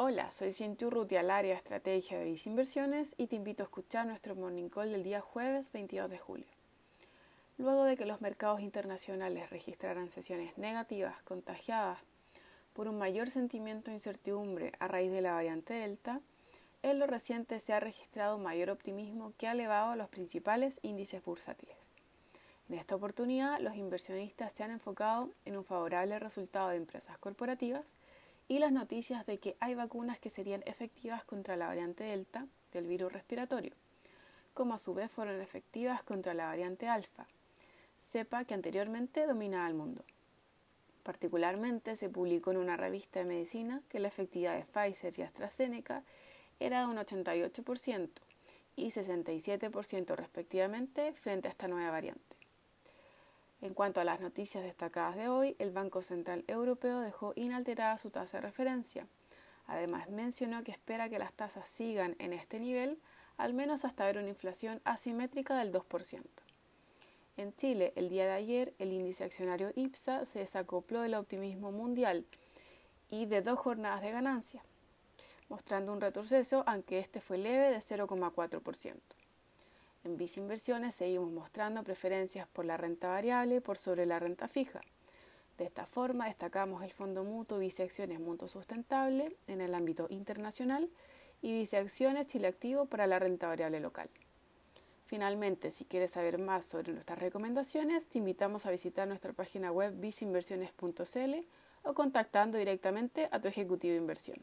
Hola, soy Cintu al área Estrategia de Vice Inversiones y te invito a escuchar nuestro Morning Call del día jueves 22 de julio. Luego de que los mercados internacionales registraran sesiones negativas contagiadas por un mayor sentimiento de incertidumbre a raíz de la variante Delta, en lo reciente se ha registrado mayor optimismo que ha elevado los principales índices bursátiles. En esta oportunidad, los inversionistas se han enfocado en un favorable resultado de empresas corporativas y las noticias de que hay vacunas que serían efectivas contra la variante Delta del virus respiratorio, como a su vez fueron efectivas contra la variante Alfa, cepa que anteriormente dominaba el mundo. Particularmente se publicó en una revista de medicina que la efectividad de Pfizer y AstraZeneca era de un 88% y 67% respectivamente frente a esta nueva variante. En cuanto a las noticias destacadas de hoy, el Banco Central Europeo dejó inalterada su tasa de referencia. Además, mencionó que espera que las tasas sigan en este nivel al menos hasta ver una inflación asimétrica del 2%. En Chile, el día de ayer, el índice accionario IPSA se desacopló del optimismo mundial y de dos jornadas de ganancia, mostrando un retroceso, aunque este fue leve de 0,4%. En Vice Inversiones seguimos mostrando preferencias por la renta variable por sobre la renta fija. De esta forma destacamos el Fondo Mutuo Vice Acciones Mutuo Sustentable en el ámbito internacional y Vice Acciones Chile Activo para la renta variable local. Finalmente, si quieres saber más sobre nuestras recomendaciones, te invitamos a visitar nuestra página web viceinversiones.cl o contactando directamente a tu ejecutivo de inversión.